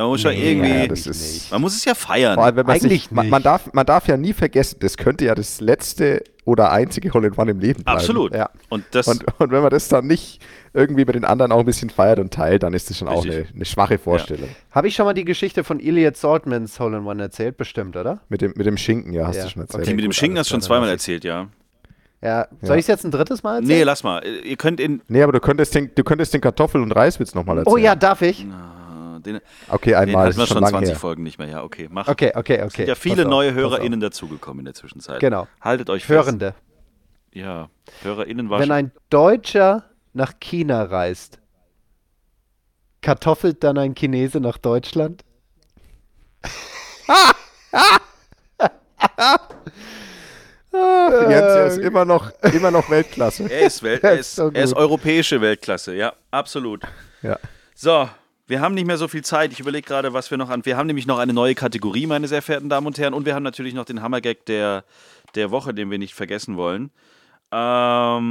Man muss Nee, irgendwie, Ja, das ist, man muss es ja feiern. vor allem, wenn man Eigentlich sich, man, nicht. man, darf, man darf ja nie vergessen, das könnte ja das letzte oder einzige Hole-in-One im Leben bleiben. Absolut. Ja. Und das, Und, und wenn man das dann nicht irgendwie mit den anderen auch ein bisschen feiert und teilt, dann ist das schon auch eine, eine schwache Vorstellung. Habe ich schon mal die Geschichte von Elliot Saltmans Hole-in-One erzählt? Bestimmt, oder? Mit, dem, mit dem Schinken, ja, hast Ja. du schon erzählt. die mit dem Schinken hast du schon zweimal erzählt, ja. Ja. Soll Ja. ich es jetzt ein drittes Mal Nee, erzählen? lass mal. Ihr könnt in, Nee, aber du könntest den, du könntest den Kartoffel- und Reiswitz nochmal erzählen. oh ja, darf ich? Den, Okay, den einmal, hatten das wir schon schon lange 20 her. Folgen nicht mehr. Ja, okay, mach. Okay, okay, Es okay. sind ja viele auf, neue HörerInnen dazugekommen in der Zwischenzeit. Genau. Haltet euch fest. Hörende. Ja, HörerInnen war Wenn ein Deutscher nach China reist, kartoffelt dann ein Chinese nach Deutschland? Jens, er ist immer noch, immer noch Weltklasse. Er ist, Welt, er, ist so er ist europäische Weltklasse, ja, absolut. Ja. So, wir haben nicht mehr so viel Zeit. Ich überlege gerade, was wir noch an. Wir haben nämlich noch eine neue Kategorie, meine sehr verehrten Damen und Herren. Und wir haben natürlich noch den Hammergag der, der Woche, den wir nicht vergessen wollen. Ähm,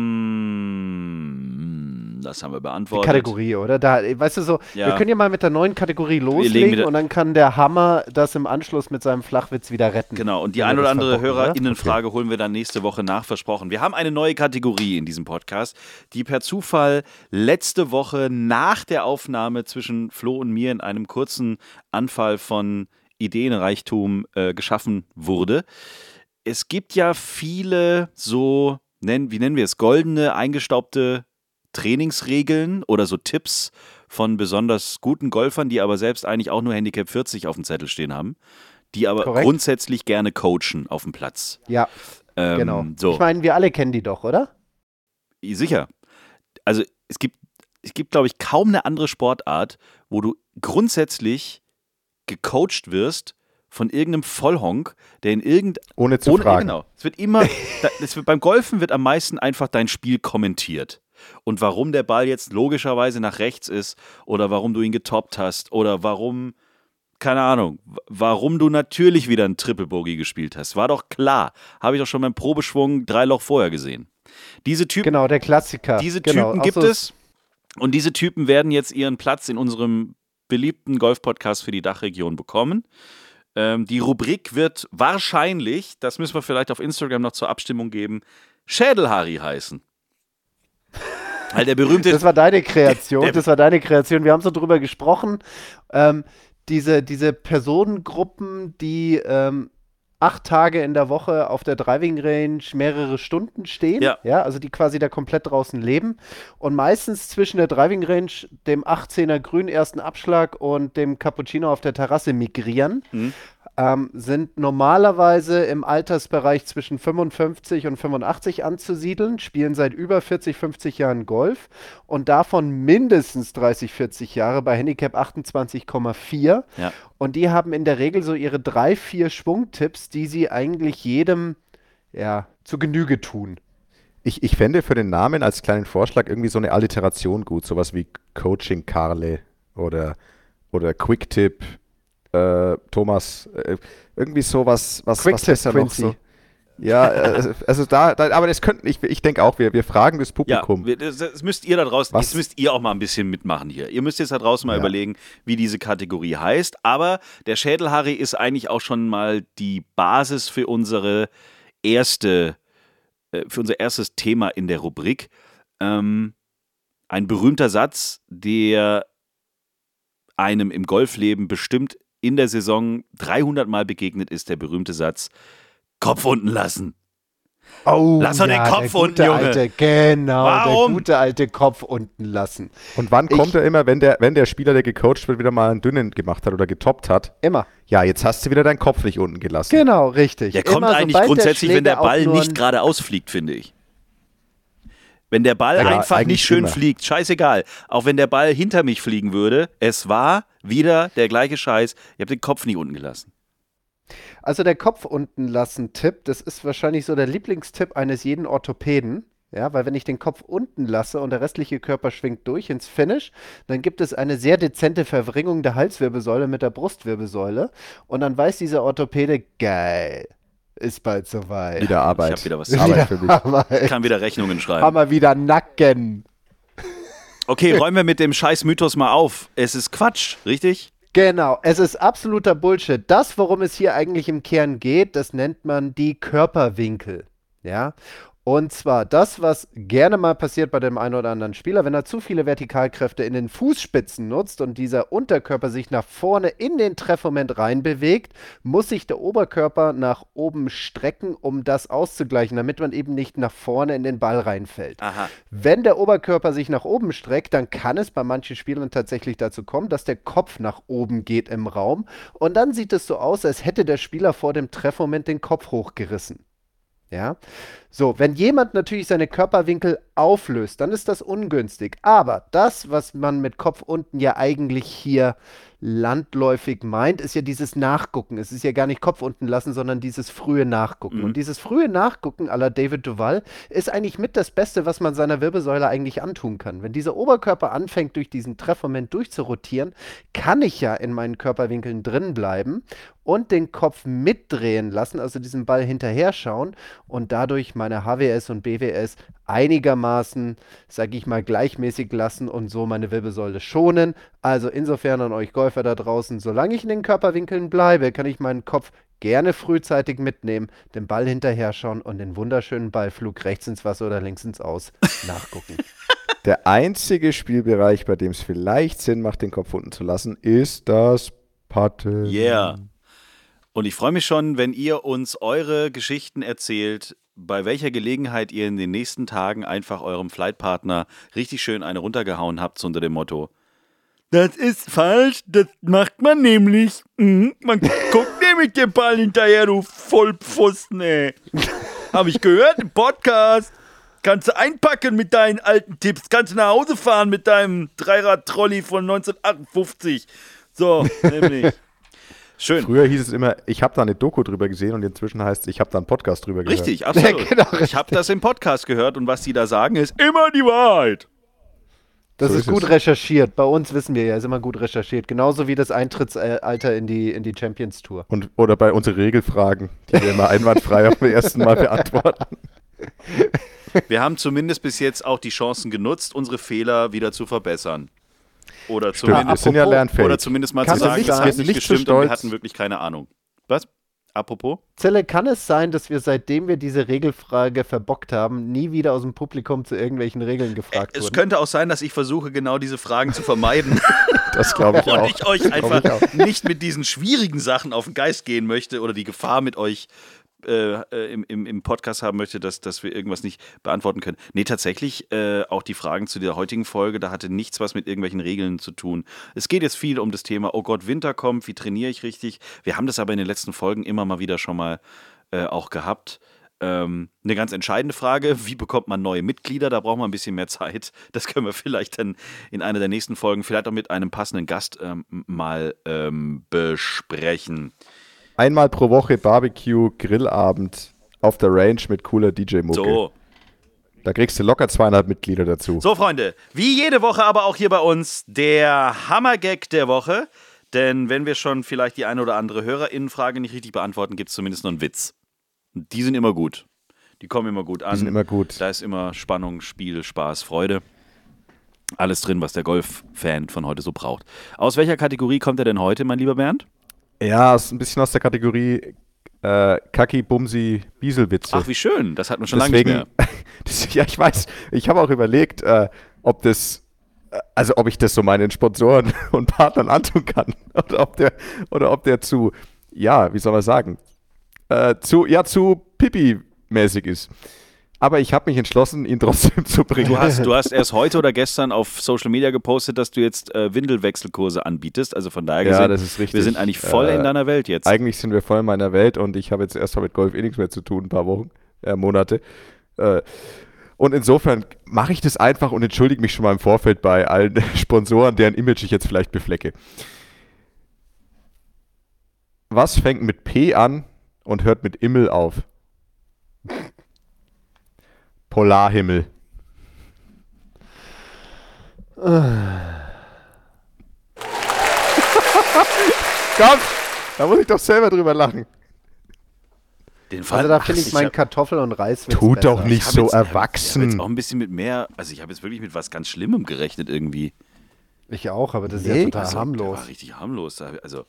das haben wir Die beantwortet. Kategorie, oder? Da, weißt du so, Ja. wir können ja mal mit der neuen Kategorie legen loslegen und dann kann der Hammer das im Anschluss mit seinem Flachwitz wieder retten. Genau, und die ein oder andere oder? HörerInnenfrage holen wir dann nächste Woche nach, versprochen. Wir haben eine neue Kategorie in diesem Podcast, die per Zufall letzte Woche nach der Aufnahme zwischen Flo und mir in einem kurzen Anfall von Ideenreichtum äh, geschaffen wurde. Es gibt ja viele so, nennen, wie nennen wir es, goldene, eingestaubte Trainingsregeln oder so Tipps von besonders guten Golfern, die aber selbst eigentlich auch nur Handicap 40 auf dem Zettel stehen haben, die aber Korrekt. grundsätzlich gerne coachen auf dem Platz. Ja, Ähm, genau. So, Ich meine, wir alle kennen die doch, oder? sicher. Also es gibt, es gibt, glaube ich, kaum eine andere Sportart, wo du grundsätzlich gecoacht wirst von irgendeinem Vollhonk, der in irgend Ohne zu ohne, fragen. Genau. Es wird immer, da, es wird, beim Golfen wird am meisten einfach dein Spiel kommentiert. Und warum der Ball jetzt logischerweise nach rechts ist oder warum du ihn getoppt hast oder warum, keine Ahnung, warum du natürlich wieder ein Triple Bogey gespielt hast. War doch klar. Habe ich doch schon beim Probeschwung drei Loch vorher gesehen. Diese Typen, Genau, der Klassiker. diese genau. Typen gibt so- es und diese Typen werden jetzt ihren Platz in unserem beliebten Golf-Podcast für die Dachregion bekommen. Ähm, die Rubrik wird wahrscheinlich, das müssen wir vielleicht auf Instagram noch zur Abstimmung geben, Schädelhari heißen. Weil der berühmte. Das war deine Kreation, Der- das war deine Kreation. Wir haben so drüber gesprochen. Ähm, diese, diese Personengruppen, die ähm, acht Tage in der Woche auf der Driving Range mehrere Stunden stehen, Ja. also die quasi da komplett draußen leben und meistens zwischen der Driving Range, dem 18er Grün ersten Abschlag und dem Cappuccino auf der Terrasse migrieren, Mhm. Ähm, sind normalerweise im Altersbereich zwischen 55 und 85 anzusiedeln, spielen seit über 40, 50 Jahren Golf und davon mindestens 30, 40 Jahre bei Handicap 28,4. Ja. Und die haben in der Regel so ihre drei, vier Schwungtipps, die sie eigentlich jedem ja, zu Genüge tun. Ich, ich fände für den Namen als kleinen Vorschlag irgendwie so eine Alliteration gut, sowas wie Coaching Karle oder, oder Quick Tip äh, Thomas, äh, irgendwie sowas, was, Quick was ist da noch so? Ja, äh, also da, da, aber das könnten, ich, ich denke auch, wir, wir fragen das Ja, Publikum. wir- das, das müsst ihr da draußen, Was? jetzt müsst ihr auch mal ein bisschen mitmachen hier. Ihr müsst jetzt da draußen mal Ja. überlegen, wie diese Kategorie heißt. Aber der Schädelharry ist eigentlich auch schon mal die Basis für unsere erste, für unser erstes Thema in der Rubrik. Ähm, ein berühmter Satz, der einem im Golfleben bestimmt in der Saison 300 Mal begegnet ist, der berühmte Satz, Kopf unten lassen. Oh, Lass doch den Kopf der unten, Junge. Alte, genau, Warum? der gute alte Kopf unten lassen. Und wann Ich- kommt er immer, wenn der, wenn der Spieler, der gecoacht wird, wieder mal einen dünnen gemacht hat oder getoppt hat? Immer. Ja, jetzt hast du wieder deinen Kopf nicht unten gelassen. Genau, richtig. Der kommt Immer, eigentlich grundsätzlich, wenn der Schläger auch Ball nicht geradeaus fliegt, finde ich. Wenn der Ball Ja, einfach eigentlich nicht schön immer. fliegt, scheißegal. Auch wenn der Ball hinter mich fliegen würde, es war wieder der gleiche Scheiß. Ich habe den Kopf nie unten gelassen. Also der Kopf unten lassen Tipp, das ist wahrscheinlich so der Lieblingstipp eines jeden Orthopäden. Ja, weil wenn ich den Kopf unten lasse und der restliche Körper schwingt durch ins Finish, dann gibt es eine sehr dezente Verwringung der Halswirbelsäule mit der Brustwirbelsäule. Und dann weiß dieser Orthopäde, geil, ist bald soweit. Wieder Arbeit. Ich hab wieder was. Arbeit für mich. Hammer, Kann wieder Rechnungen schreiben. Hammer wieder Nacken. Okay, räumen wir mit dem scheiß Mythos mal auf. Es ist Quatsch, richtig? Genau, es ist absoluter Bullshit. Das, worum es hier eigentlich im Kern geht, das nennt man die Körperwinkel. Ja. Und zwar das, was gerne mal passiert bei dem einen oder anderen Spieler, wenn er zu viele Vertikalkräfte in den Fußspitzen nutzt und dieser Unterkörper sich nach vorne in den Treffmoment reinbewegt, muss sich der Oberkörper nach oben strecken, um das auszugleichen, damit man eben nicht nach vorne in den Ball reinfällt. Aha. Wenn der Oberkörper sich nach oben streckt, dann kann es bei manchen Spielern tatsächlich dazu kommen, dass der Kopf nach oben geht im Raum. Und dann sieht es so aus, als hätte der Spieler vor dem Treffmoment den Kopf hochgerissen. Ja. So, wenn jemand natürlich seine Körperwinkel auflöst, dann ist das ungünstig. Aber das, was man mit Kopf unten ja eigentlich hier landläufig meint, ist ja dieses Nachgucken. Es ist ja gar nicht Kopf unten lassen, sondern dieses frühe Nachgucken. Mhm. Und dieses frühe Nachgucken la David Duval ist eigentlich mit das Beste, was man seiner Wirbelsäule eigentlich antun kann. Wenn dieser Oberkörper anfängt, durch diesen Treffmoment durchzurotieren, kann ich ja in meinen Körperwinkeln drin bleiben und den Kopf mitdrehen lassen, also diesen Ball hinterher schauen und dadurch meine HWS und BWS einigermaßen, sag ich mal, gleichmäßig lassen und so meine Wirbelsäule schonen. Also insofern an euch Golfer da draußen, solange ich in den Körperwinkeln bleibe, kann ich meinen Kopf gerne frühzeitig mitnehmen, den Ball hinterher schauen und den wunderschönen Ballflug rechts ins Wasser oder links ins Aus nachgucken. Der einzige Spielbereich, bei dem es vielleicht Sinn macht, den Kopf unten zu lassen, ist das Patten. Yeah. Und ich freue mich schon, wenn ihr uns eure Geschichten erzählt, bei welcher Gelegenheit ihr in den nächsten Tagen einfach eurem Flightpartner richtig schön eine runtergehauen habt, unter dem Motto. Das ist falsch, das macht man nämlich. Mhm, man guckt nämlich den Ball hinterher, du Vollpfosten, ey. Hab ich gehört im Podcast. Kannst du einpacken mit deinen alten Tipps. Kannst du nach Hause fahren mit deinem Dreirad-Trolley von 1958. So, nämlich. Schön. Früher hieß es immer, ich habe da eine Doku drüber gesehen und inzwischen heißt es, ich habe da einen Podcast drüber gehört. Richtig, absolut. genau, ich habe das im Podcast gehört und was die da sagen, ist immer die Wahrheit. Das So ist ist gut es. recherchiert. Bei uns wissen wir ja, ist immer gut recherchiert. Genauso wie das Eintrittsalter in die, in die Champions Tour. Und, oder bei unseren Regelfragen, die wir immer einwandfrei auf dem ersten Mal beantworten. Wir haben zumindest bis jetzt auch die Chancen genutzt, unsere Fehler wieder zu verbessern. Oder zumindest, sind ja apropos- oder zumindest mal zu Kann es sagen, nicht das hat nicht nicht zu gestimmt und wir hatten wirklich keine Ahnung. Was? Apropos? Zelle, kann es sein, dass wir seitdem wir diese Regelfrage verbockt haben, nie wieder aus dem Publikum zu irgendwelchen Regeln gefragt Es wurden? könnte auch sein, dass ich versuche, genau diese Fragen zu vermeiden Das glaube ich und auch. ich euch einfach ich nicht mit diesen schwierigen Sachen auf den Geist gehen möchte oder die Gefahr mit euch äh, äh, im, im, im Podcast haben möchte, dass, dass wir irgendwas nicht beantworten können. Nee, tatsächlich, äh, auch die Fragen zu der heutigen Folge, da hatte nichts was mit irgendwelchen Regeln zu tun. Es geht jetzt viel um das Thema, oh Gott, Winter kommt, wie trainiere ich richtig? Wir haben das aber in den letzten Folgen immer mal wieder schon mal äh, auch gehabt. Ähm, eine ganz entscheidende Frage, wie bekommt man neue Mitglieder? Da braucht man ein bisschen mehr Zeit. Das können wir vielleicht dann in einer der nächsten Folgen, vielleicht auch mit einem passenden Gast ähm, mal ähm, besprechen. Einmal pro Woche Barbecue, Grillabend auf der Range mit cooler DJ-Mucke. So, Da kriegst du locker zweieinhalb Mitglieder dazu. So, Freunde, wie jede Woche aber auch hier bei uns der Hammergag der Woche. Denn wenn wir schon vielleicht die eine oder andere HörerInnenfrage nicht richtig beantworten, gibt es zumindest noch einen Witz. Und Die sind immer gut. Die kommen immer gut an. Die sind immer gut. Da ist immer Spannung, Spiel, Spaß, Freude. Alles drin, was der Golf-Fan von heute so braucht. Aus welcher Kategorie kommt er denn heute, mein lieber Bernd? Ja, ist ein bisschen aus der Kategorie äh, Kaki, Bumsi, Bieselwitze. Ach, wie schön. Das hat man schon lange nicht mehr. das, ja, ich weiß, ich habe auch überlegt, äh, ob das, äh, also ob ich das so meinen Sponsoren und Partnern antun kann. Oder ob der, oder ob der zu, ja, wie soll man sagen, äh, zu, ja, zu Pipi-mäßig ist. Aber ich habe mich entschlossen, ihn trotzdem zu bringen. Du hast, du hast erst heute oder gestern auf Social Media gepostet, dass du jetzt äh, Windelwechselkurse anbietest. Also von daher Ja, gesehen, das ist richtig. wir sind eigentlich voll Äh, in deiner Welt jetzt. Eigentlich sind wir voll in meiner Welt und ich habe jetzt erstmal mit Golf eh nichts mehr zu tun, ein paar Wochen, äh, Monate. Äh, und insofern mache ich das einfach und entschuldige mich schon mal im Vorfeld bei allen Sponsoren, deren Image ich jetzt vielleicht beflecke. Was fängt mit P an und hört mit Immel auf? Polarhimmel. Komm, da muss ich doch selber drüber lachen. Den Fall, Also da finde ich meinen hab- Kartoffel- und Reiswitz Tu besser. doch nicht so jetzt- Ich habe jetzt erwachsen. auch ein bisschen mit mehr, also ich habe jetzt wirklich mit was ganz Schlimmem gerechnet irgendwie. Ich auch, aber das ist Nee, ja total Also, Der harmlos. war richtig harmlos. Also,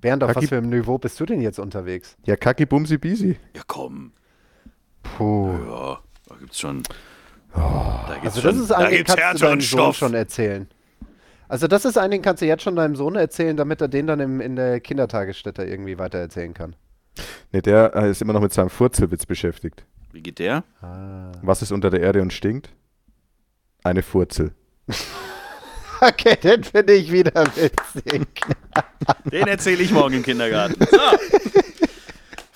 Bernd, auf Kaki- was für einem Niveau bist du denn jetzt unterwegs? Ja, Kaki Bumsi Bisi. ja komm, Puh. ja, gibt's schon. da gibt's Also schon, das ist da ein, den gibt's kannst du deinem Sohn schon erzählen. Also das ist ein, den kannst du jetzt schon deinem Sohn erzählen, damit er den dann im, in der Kindertagesstätte irgendwie weiter erzählen kann. Ne, der äh, ist immer noch mit seinem Furzelwitz beschäftigt. Wie geht der? Was ist unter der Erde und stinkt? Eine Furzel. Okay, den finde ich wieder witzig. Den erzähle ich morgen im Kindergarten. So.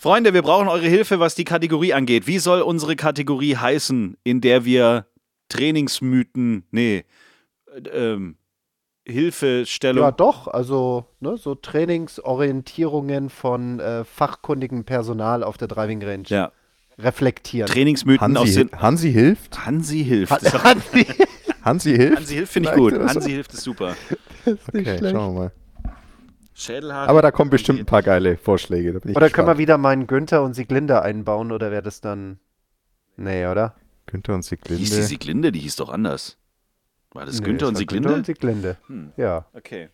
Freunde, wir brauchen eure Hilfe, was die Kategorie angeht. Wie soll unsere Kategorie heißen, in der wir Trainingsmythen, nee, äh, ähm, Hilfestellung. Ja, doch, also ne, so Trainingsorientierungen von äh, fachkundigem Personal auf der Driving Range Ja, reflektieren. Trainingsmythen aus Hansi, den. Hansi hilft? Hansi hilft. Ist Hansi, Hansi hilft? Hansi hilft finde ich gut. Hansi hilft ist super. Okay, schauen wir mal. Schädelhaare. Aber da kommen bestimmt ein paar geile Vorschläge. Da bin ich Oder können wir gespannt. wieder meinen Günther und Sieglinde einbauen oder wäre das dann. Nee, oder? Günther und hieß die Sieglinde. Sieglinde? Die hieß doch anders. War das Nee, Günther und war Sieglinde? Günther und Sieglinde. Hm. Ja. Okay.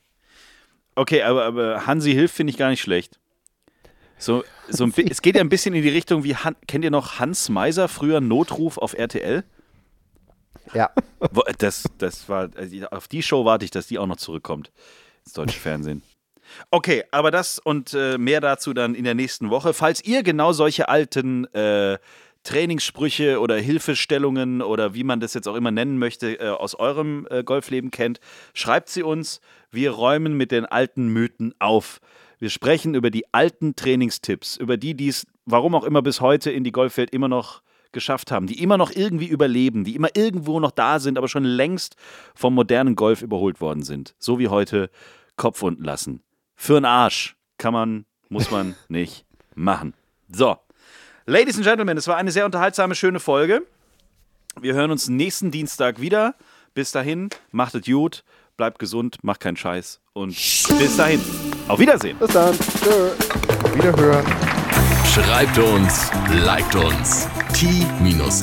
Okay, aber, aber Hansi hilft finde ich gar nicht schlecht. So, so ein, es geht ja ein bisschen in die Richtung wie, Han, kennt ihr noch Hans Meiser, früher Notruf auf RTL? Ja. Das, das war, also auf die Show warte ich, dass die auch noch zurückkommt ins deutsche Fernsehen. Okay, aber das und äh, mehr dazu dann in der nächsten Woche. Falls ihr genau solche alten äh, Trainingssprüche oder Hilfestellungen oder wie man das jetzt auch immer nennen möchte, äh, aus eurem äh, Golfleben kennt, schreibt sie uns. Wir räumen mit den alten Mythen auf. Wir sprechen über die alten Trainingstipps, über die, die es, warum auch immer bis heute in die Golfwelt immer noch geschafft haben, die immer noch irgendwie überleben, die immer irgendwo noch da sind, aber schon längst vom modernen Golf überholt worden sind. So wie heute Kopf unten lassen. Für einen Arsch kann man, muss man nicht machen. So. Ladies and Gentlemen, es war eine sehr unterhaltsame, schöne Folge. Wir hören uns nächsten Dienstag wieder. Bis dahin, macht es gut, bleibt gesund, macht keinen Scheiß und bis dahin. Auf Wiedersehen. Bis dann. Tschö. Wiederhören. Schreibt uns, liked uns. t-time.golf